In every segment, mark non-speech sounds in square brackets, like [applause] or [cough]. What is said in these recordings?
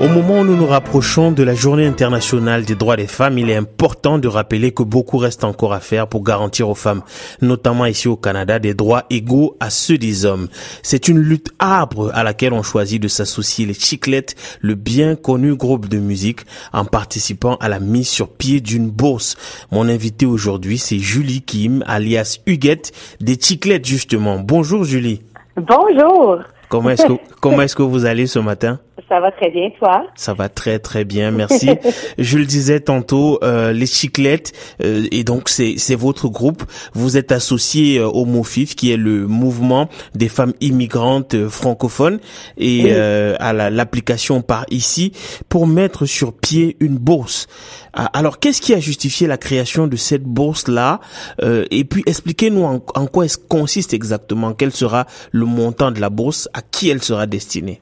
Au moment où nous nous rapprochons de la journée internationale des droits des femmes, il est important de rappeler que beaucoup reste encore à faire pour garantir aux femmes, notamment ici au Canada, des droits égaux à ceux des hommes. C'est une lutte âpre à laquelle ont choisi de s'associer les Chiclettes, le bien connu groupe de musique, en participant à la mise sur pied d'une bourse. Mon invité aujourd'hui, c'est Julie Kim, alias Huguette, des Chiclettes justement. Bonjour Julie. Bonjour. Comment est-ce que, [laughs] comment est-ce que vous allez ce matin? Ça va très bien, toi? Ça va très très bien, merci. [laughs] Je le disais tantôt, euh, les Chiclettes, euh, et donc c'est c'est votre groupe. Vous êtes associé euh, au MOFIF, qui est le mouvement des femmes immigrantes euh, francophones, et à l'application par ici pour mettre sur pied une bourse. Ah, alors, qu'est-ce qui a justifié la création de cette bourse-là? Et puis, expliquez-nous en, en quoi elle consiste exactement? Quel sera le montant de la bourse? À qui elle sera destinée?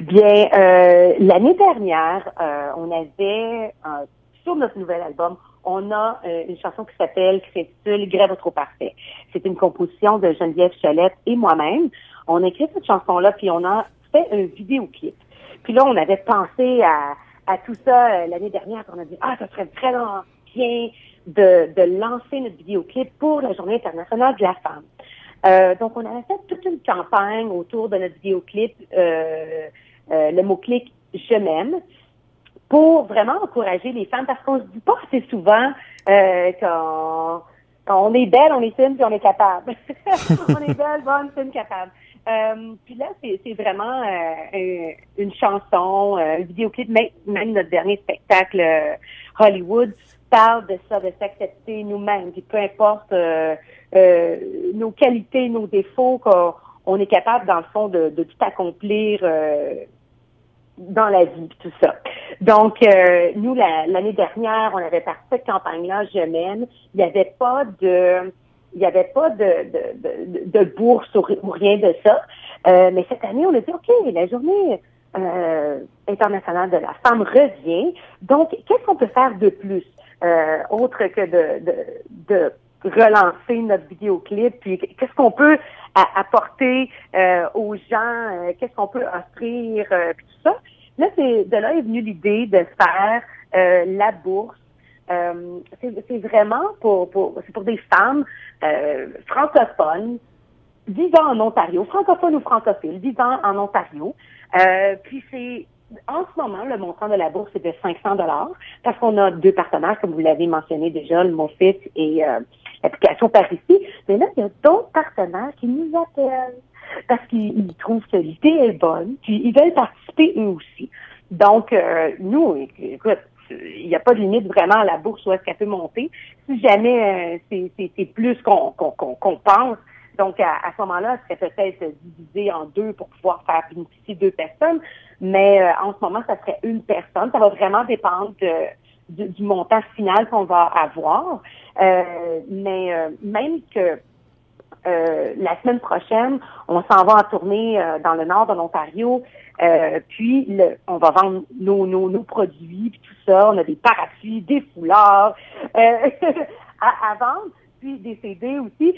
Bien, euh, l'année dernière, euh, on avait, euh, sur notre nouvel album, on a une chanson qui s'appelle, qui s'intitule Grève trop parfait. C'est une composition de Geneviève Cholette et moi-même. On a écrit cette chanson-là, puis on a fait un vidéoclip. Puis là, on avait pensé à, à tout ça l'année dernière. On a dit, ah, ça serait vraiment bien de, de lancer notre vidéoclip pour la Journée internationale de la femme. Euh, donc, on avait fait toute une campagne autour de notre vidéoclip, euh, euh, le mot-clic Je m'aime, pour vraiment encourager les femmes, parce qu'on se dit pas assez souvent euh, quand, on est belle, on est fine, puis on est capable. [laughs] on est belle, bonne, fine, capable. Euh, puis là, c'est vraiment euh, une chanson, un vidéoclip, même, même notre dernier spectacle Hollywood parle de ça, de s'accepter nous-mêmes, puis peu importe euh, nos qualités, nos défauts, qu'on est capable, dans le fond, de, tout accomplir euh, dans la vie, tout ça. Donc, euh, nous, l'année dernière, on avait parti cette campagne-là, Je m'aime. Il n'y avait pas de il n'y avait pas de, bourse ou, rien de ça. mais cette année, on a dit, OK, la journée internationale de la femme revient. Donc, qu'est-ce qu'on peut faire de plus, autre que de relancer notre vidéoclip, puis qu'est-ce qu'on peut apporter euh, aux gens, euh, qu'est-ce qu'on peut offrir, euh, puis tout ça. Là, c'est de là est venue l'idée de faire la bourse. c'est vraiment pour, pour c'est pour des femmes francophones vivant en Ontario, francophones ou francophiles, vivant en Ontario. puis c'est en ce moment, le montant de la bourse est de 500 dollars parce qu'on a deux partenaires, comme vous l'avez mentionné déjà, le MOFIT et l'application par ici. Mais là, il y a d'autres partenaires qui nous appellent parce qu'ils trouvent que l'idée est bonne, puis ils veulent participer eux aussi. Donc, euh, nous, écoute, il n'y a pas de limite vraiment à la bourse où est-ce qu'elle peut monter. Si jamais euh, c'est plus qu'on pense, donc à, ce moment-là, elle serait peut-être divisé en deux pour pouvoir faire bénéficier deux personnes. Mais euh, en ce moment, ça serait une personne. Ça va vraiment dépendre de, du, montant final qu'on va avoir. Euh, mais euh, même que euh, la semaine prochaine, on s'en va en tournée dans le nord de l'Ontario. puis le, on va vendre nos, nos, nos produits, puis tout ça. On a des parapluies, des foulards [laughs] à, à, vendre, puis des CD aussi.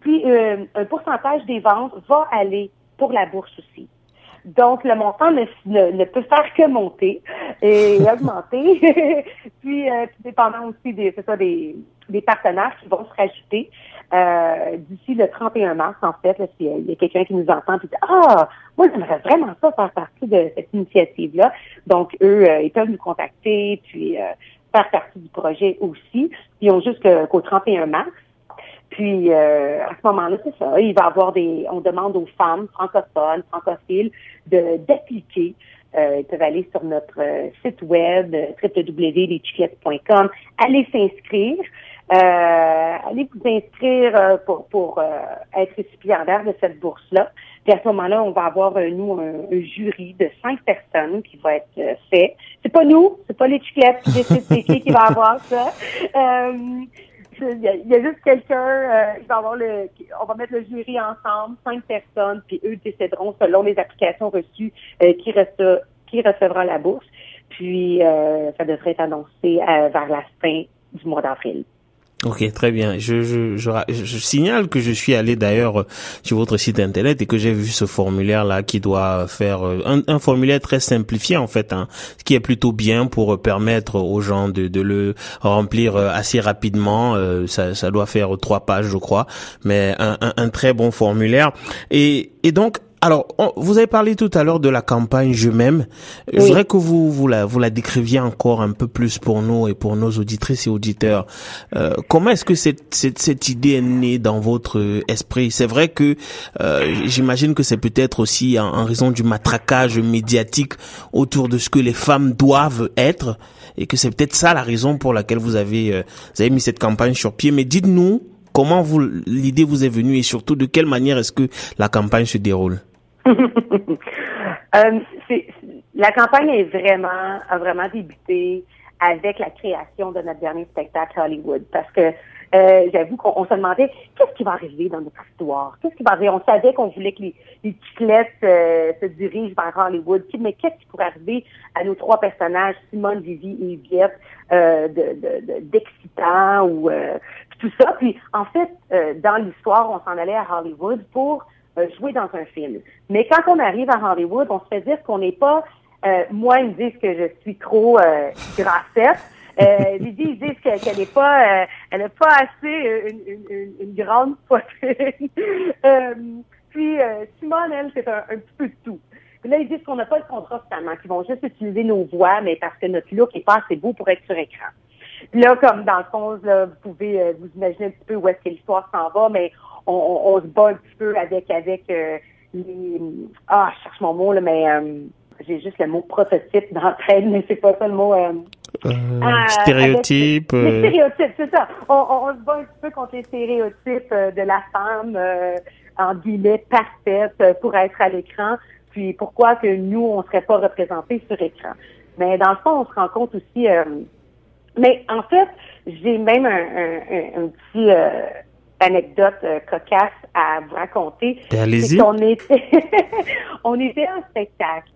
Puis un pourcentage des ventes va aller pour la bourse aussi. Donc, le montant ne, ne, peut faire que monter et [laughs] augmenter. [laughs] puis, euh, dépendant aussi des, ça, des, des partenaires qui vont se rajouter euh, d'ici le 31 mars, en fait, s'il y a quelqu'un qui nous entend et dit Ah, moi j'aimerais vraiment pas faire partie de cette initiative-là. Donc, eux, euh, ils peuvent nous contacter, puis euh, faire partie du projet aussi. Ils ont jusqu'au 31 mars. Puis euh, à ce moment-là, c'est ça. Il va avoir des. On demande aux femmes francophones, francophiles, de d'appliquer. Euh, ils peuvent aller sur notre euh, site web www.leschiclettes.com, aller s'inscrire, euh, allez vous inscrire pour, pour être récipiendaire de cette bourse-là. Puis à ce moment-là, on va avoir nous un, jury de cinq personnes qui va être fait. C'est pas nous, c'est pas les chiclettes c'est qui va avoir ça il y, a juste quelqu'un, euh, il va avoir le, on va mettre le jury ensemble, cinq personnes, puis eux décideront selon les applications reçues euh, qui, qui recevra la bourse. Puis euh, ça devrait être annoncé vers la fin du mois d'avril. Ok, très bien. Je, je, je, je, signale que je suis allé d'ailleurs sur votre site internet et que j'ai vu ce formulaire là qui doit faire euh, un, un formulaire très simplifié en fait, hein, qui est plutôt bien pour permettre aux gens de, de le remplir euh, assez rapidement. Euh, ça, ça doit faire trois pages, je crois, mais un, un, un très bon formulaire. Et, et donc alors, vous avez parlé tout à l'heure de la campagne Je m'aime. Je voudrais que vous vous la, vous la décriviez encore un peu plus pour nous et pour nos auditrices et auditeurs. Euh, comment est-ce que cette, cette, cette, idée est née dans votre esprit? C'est vrai que euh, j'imagine que c'est peut-être aussi en, en, raison du matraquage médiatique autour de ce que les femmes doivent être et que c'est peut-être ça la raison pour laquelle vous avez, euh, vous avez mis cette campagne sur pied. Mais dites-nous comment vous l'idée vous est venue et surtout de quelle manière est-ce que la campagne se déroule? [laughs] euh, la campagne est vraiment, a vraiment débuté avec la création de notre dernier spectacle Hollywood parce que euh, j'avoue qu'on se demandait qu'est-ce qui va arriver dans notre histoire, qu'est-ce qui va arriver? On savait qu'on voulait que les, les euh, se dirigent vers Hollywood, mais qu'est-ce qui pourrait arriver à nos trois personnages, Simone, Vivi et Viette, euh, d'excitant de, ou euh, tout ça. Puis en fait, euh, dans l'histoire, on s'en allait à Hollywood pour jouer dans un film. Mais quand on arrive à Hollywood, on se fait dire qu'on n'est pas, euh, moi, ils me disent que je suis trop euh, grassette. Euh, [laughs] Lydie, ils disent qu'elle n'est pas, euh, elle n'a pas assez une, une, une grande poitrine. [laughs] euh, puis Simone, elle, c'est un, un, petit peu de tout. Puis là, ils disent qu'on n'a pas le contrat finalement, qu'ils vont juste utiliser nos voix, mais parce que notre look est pas assez beau pour être sur écran. Là, comme dans le fond, là, vous pouvez vous imaginer un petit peu où est-ce que l'histoire s'en va, mais on, on, se bat un petit peu avec avec euh, les ah je cherche mon mot là mais euh, j'ai juste le mot prototype d'entraide mais c'est pas ça le mot euh, euh, ah, stéréotype les stéréotypes c'est ça. On, on, on, se bat un petit peu contre les stéréotypes de la femme en guillemets parfaite pour être à l'écran. Puis pourquoi que nous on serait pas représentés sur écran? Mais dans le fond on se rend compte aussi mais en fait j'ai même un, un, un petit anecdote euh, cocasse à vous raconter. Allez-y. On était, [laughs] on était en spectacle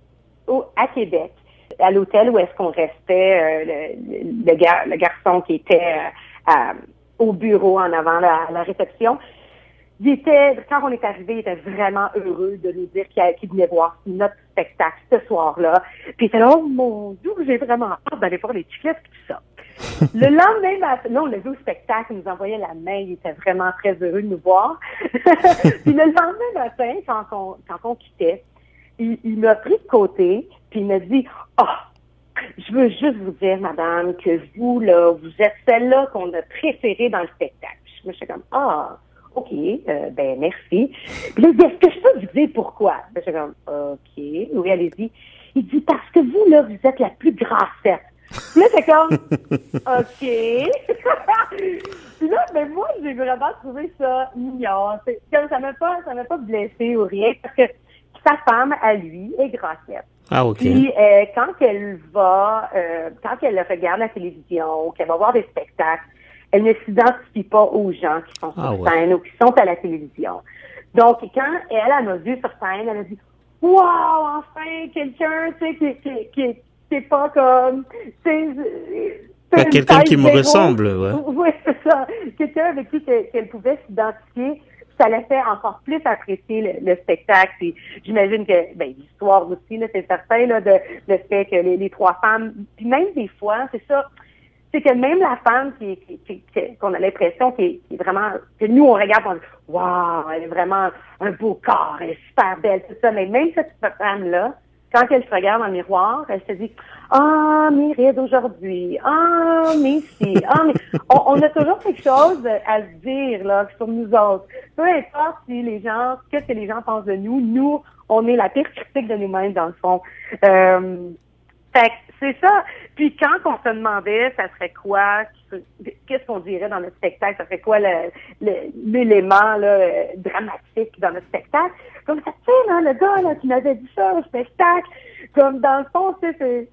au, à Québec, à l'hôtel où est-ce qu'on restait, euh, le, le, le, garçon qui était euh, au bureau en avant la, la réception. Il était, quand on est arrivé, il était vraiment heureux de nous dire qu'il venait voir notre spectacle ce soir-là. Puis il était là, oh mon Dieu, j'ai vraiment hâte d'aller voir les chiclettes et tout ça le lendemain matin, non, le au spectacle, il nous envoyait la main, il était vraiment très heureux de nous voir. [laughs] puis le lendemain matin, quand on, quand on quittait, il, m'a pris de côté, puis il m'a dit, oh, je veux juste vous dire, madame, que vous, là, vous êtes celle-là qu'on a préférée dans le spectacle. Je me suis comme, ah, OK, euh, ben merci. Puis là, est-ce que je peux vous dire pourquoi? Ben, je suis comme, OK, oui, allez-y. Il dit, parce que vous, là, vous êtes la plus grassette. Là, c'est comme, OK. Puis là, mais moi, j'ai vraiment trouvé ça mignon. Comme ça m'a pas, ça m'a pas blessé ou rien, parce que sa femme, à lui, est grassette. Ah, OK. Puis, euh, quand elle va, euh, quand elle regarde la télévision, qu'elle va voir des spectacles, elle ne s'identifie pas aux gens qui sont sur ah, scène ou qui sont à la télévision. Donc, quand elle, elle m'a vu sur scène, elle a dit, Wow, enfin, quelqu'un, tu sais, qui, qui, qui, c'est pas comme c'est quelqu'un qui me ressemble, ouais. [laughs] Oui, c'est ça. Quelqu'un avec qui qu'elle pouvait s'identifier. Ça l'a fait encore plus apprécier le, spectacle. j'imagine que ben, l'histoire aussi, là, c'est certain là, de le fait que les, trois femmes, puis même des fois, c'est ça, c'est que même la femme qui, qui, qu'on a l'impression qui est, vraiment que nous on regarde on dit waouh elle est vraiment un beau corps elle est super belle tout ça mais même cette femme là quand elle se regarde dans le miroir, elle se dit Ah, mes rides. Ah, mes si. Ah, mais [laughs] on, a toujours quelque chose à se dire là sur nous autres. Peu importe si les gens, qu'est-ce que les gens pensent de nous, nous, on est la pire critique de nous-mêmes dans le fond. Euh, fait c'est ça. Puis quand on se demandait, ça serait quoi, qu'est-ce qu'on dirait dans notre spectacle, ça serait quoi l'élément le, dramatique dans notre spectacle, comme ça, tu sais, là, le gars là, qui m'avait dit ça au spectacle, comme dans le fond, tu sais,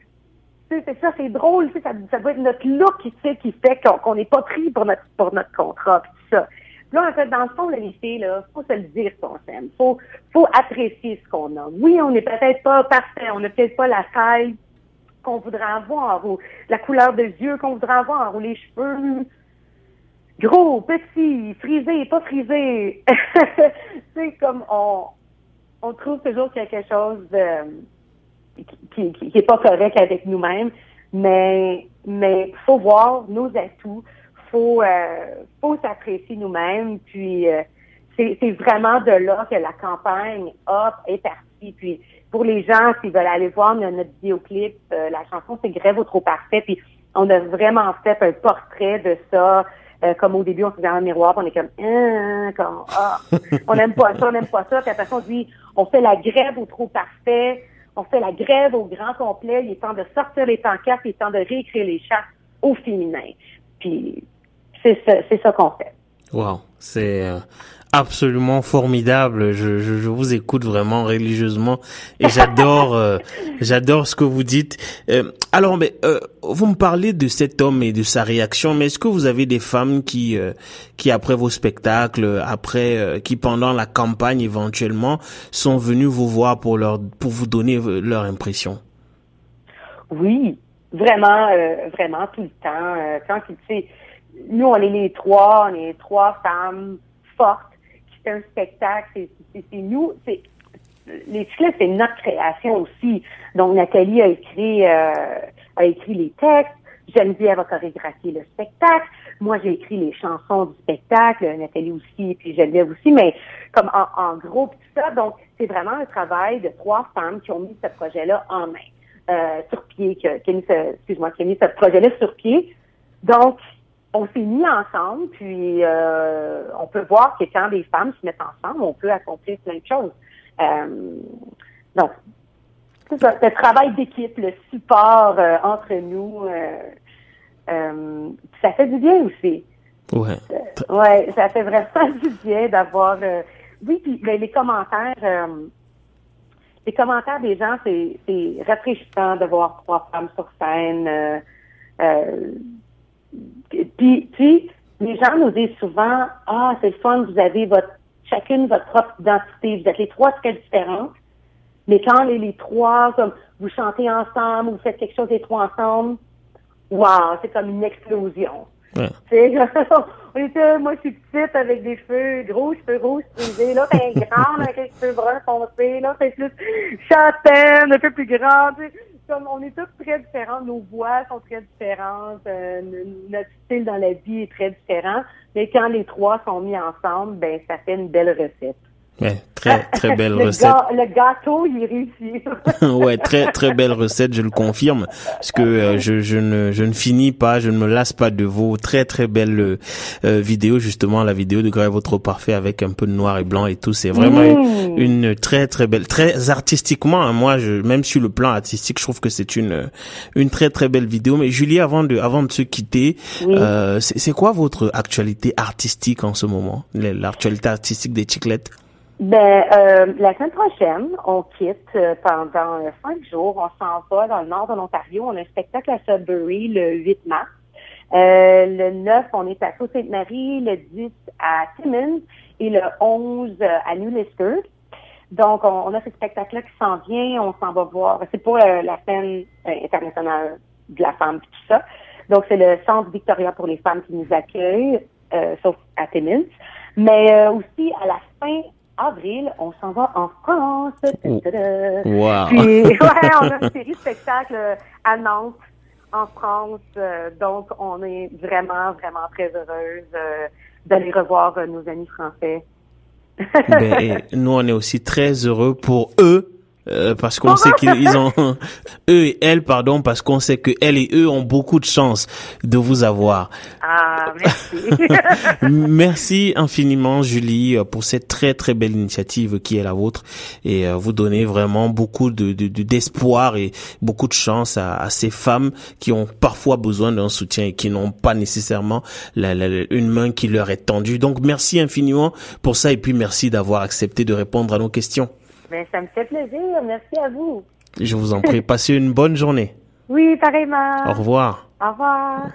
c'est ça, c'est drôle, ça, ça doit être notre look qui, fait qu'on n'est pas pris pour notre pour notre contrat, puis ça. Là, en fait, dans le fond, les filles, là, faut se le dire qu'on s'aime. Faut, faut apprécier ce qu'on a. Oui, on n'est peut-être pas parfait, on n'a peut-être pas la taille qu'on voudrait avoir, ou la couleur des yeux qu'on voudrait avoir, ou les cheveux gros, petit, frisé, pas frisé. c'est [laughs] comme on, on trouve toujours quelque chose qui, qui, qui, est pas correct avec nous-mêmes, mais mais faut voir nos atouts, faut euh, faut s'apprécier nous-mêmes, puis euh, c'est, c'est vraiment de là que la campagne hop est partie. Puis pour les gens qui veulent aller voir notre vidéoclip, euh, la chanson c'est Grève au trop parfait, puis on a vraiment fait un portrait de ça. Euh, comme au début, on se regarde dans le miroir, on est comme, hein, comme ah, on n'aime pas ça, on n'aime pas ça. Puis après, on dit, on fait la grève au trop parfait, on fait la grève au grand complet. Il est temps de sortir les pancartes, il est temps de réécrire les chats au féminin. Puis c'est ça, c'est ça qu'on fait. Wow, c'est euh, absolument formidable. Je, je, je, vous écoute vraiment religieusement et j'adore, euh, [laughs] j'adore ce que vous dites. Euh, alors, mais euh, vous me parlez de cet homme et de sa réaction, mais est-ce que vous avez des femmes qui, qui après vos spectacles, après, qui pendant la campagne éventuellement, sont venues vous voir pour leur, pour vous donner leur impression? Oui, vraiment, vraiment tout le temps. quand tu sais, nous on est les trois, on est trois femmes fortes c'est un spectacle, c'est nous, c'est les cyclistes, c'est notre création aussi. Donc Nathalie a écrit euh, a écrit les textes, Geneviève a chorégraphié le spectacle, moi j'ai écrit les chansons du spectacle, Nathalie aussi, puis Geneviève aussi, mais comme en, en gros tout ça. Donc c'est vraiment un travail de trois femmes qui ont mis ce projet-là en main, euh, sur pied, qui, a mis ce, excuse-moi, qui a mis ce projet-là sur pied. Donc on s'est mis ensemble, puis euh, on peut voir que quand les femmes se mettent ensemble, on peut accomplir plein de choses. Euh, donc, c'est ça, le travail d'équipe, le support euh, entre nous, ça fait du bien aussi. Ouais. ouais, ça fait vraiment [laughs] du bien d'avoir. oui, puis les commentaires, les commentaires des gens, c'est rafraîchissant de voir trois femmes sur scène. Puis, puis, les gens nous disent souvent, ah, c'est le fun, vous avez votre, chacune votre propre identité, vous êtes les trois très différentes. Mais quand les, les trois, comme, vous chantez ensemble, vous faites quelque chose les trois ensemble, wow, c'est comme une explosion. Ouais. [laughs] on était, moi, je suis petite avec des cheveux gros, cheveux rouges frisés. Là, t'es [laughs] grande avec les cheveux bruns foncés. Là, t'es plus châtaine, un peu plus grande on est tous très différents, nos voix sont très différentes, euh, notre style dans la vie est très différent, mais quand les trois sont mis ensemble, ben ça fait une belle recette. Ouais, très très belle le recette. le gâteau, il est réussi. [laughs] ouais, très très belle recette, je le confirme, parce que euh, je, je ne je ne finis pas, je ne me lasse pas de vos très très belles euh, vidéos, justement la vidéo de Grève trop parfait avec un peu de noir et blanc et tout, c'est vraiment mmh. une, très très belle, très artistiquement. Hein, moi, je même sur le plan artistique, je trouve que c'est une une très très belle vidéo. Mais Julie, avant de avant de se quitter, euh, c'est quoi votre actualité artistique en ce moment, l'actualité artistique des Chiclettes? Ben, euh, la semaine prochaine, on quitte euh, pendant euh, cinq jours. On s'en va dans le nord de l'Ontario. On a un spectacle à Sudbury le 8 mars. le 9, on est à Sault-Sainte-Marie. Le 10, à Timmins. Et le 11, à New Lister. Donc, on, a ce spectacle-là qui s'en vient. On s'en va voir. C'est pour la scène internationale de la femme et tout ça. Donc, c'est le Centre Victoria pour les femmes qui nous accueille, sauf à Timmins. Mais aussi, à la fin avril, on s'en va en France. Oh. Wow. Puis, [laughs] ouais, on a une série de spectacles euh, à Nantes, en France. Euh, donc, on est vraiment, vraiment très heureuse euh, d'aller revoir nos amis français. [laughs] ben, nous, on est aussi très heureux pour eux euh, parce qu'on sait qu'ils ont [laughs] eux et elles pardon parce qu'on sait que elles et eux ont beaucoup de chance de vous avoir. Ah merci. [laughs] merci infiniment Julie pour cette très très belle initiative qui est la vôtre et euh, vous donnez vraiment beaucoup de d'espoir et beaucoup de chance à, à, ces femmes qui ont parfois besoin d'un soutien et qui n'ont pas nécessairement la, une main qui leur est tendue. Donc merci infiniment pour ça et puis merci d'avoir accepté de répondre à nos questions. Ben, ça me fait plaisir. Merci à vous. Je vous en prie. Passez une bonne journée. Oui, pareillement. Au revoir. Au revoir.